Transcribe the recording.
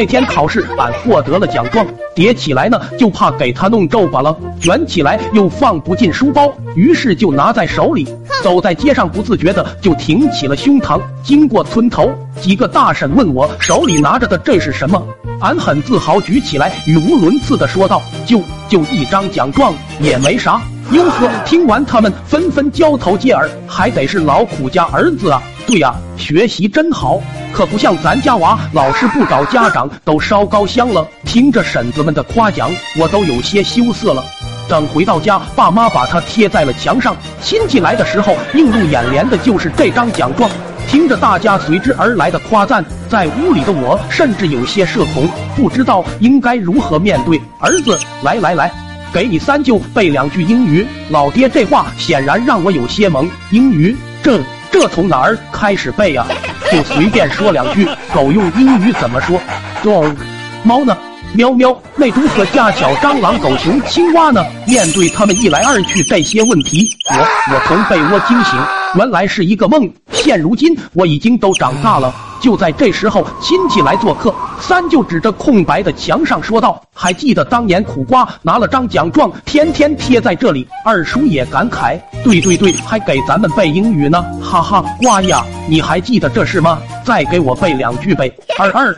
那天考试，俺获得了奖状，叠起来呢，就怕给他弄皱巴了；卷起来又放不进书包，于是就拿在手里。走在街上，不自觉的就挺起了胸膛。经过村头，几个大婶问我手里拿着的这是什么，俺很自豪，举起来，语无伦次的说道：“就就一张奖状，也没啥。”哟呵，听完他们纷纷交头接耳，还得是劳苦家儿子啊！对呀，学习真好。可不像咱家娃，老师不找家长都烧高香了。听着婶子们的夸奖，我都有些羞涩了。等回到家，爸妈把它贴在了墙上。亲戚来的时候，映入眼帘的就是这张奖状。听着大家随之而来的夸赞，在屋里的我甚至有些社恐，不知道应该如何面对。儿子，来来来，给你三舅背两句英语。老爹这话显然让我有些懵。英语？这这从哪儿开始背呀？就随便说两句，狗用英语怎么说？Dog，猫呢？喵喵。那如何家小蟑螂、狗熊、青蛙呢？面对他们一来二去这些问题，我我从被窝惊醒，原来是一个梦。现如今我已经都长大了。就在这时候，亲戚来做客，三舅指着空白的墙上说道：“还记得当年苦瓜拿了张奖状，天天贴在这里。”二叔也感慨：“对对对，还给咱们背英语呢。”哈哈，瓜呀，你还记得这事吗？再给我背两句呗。二二，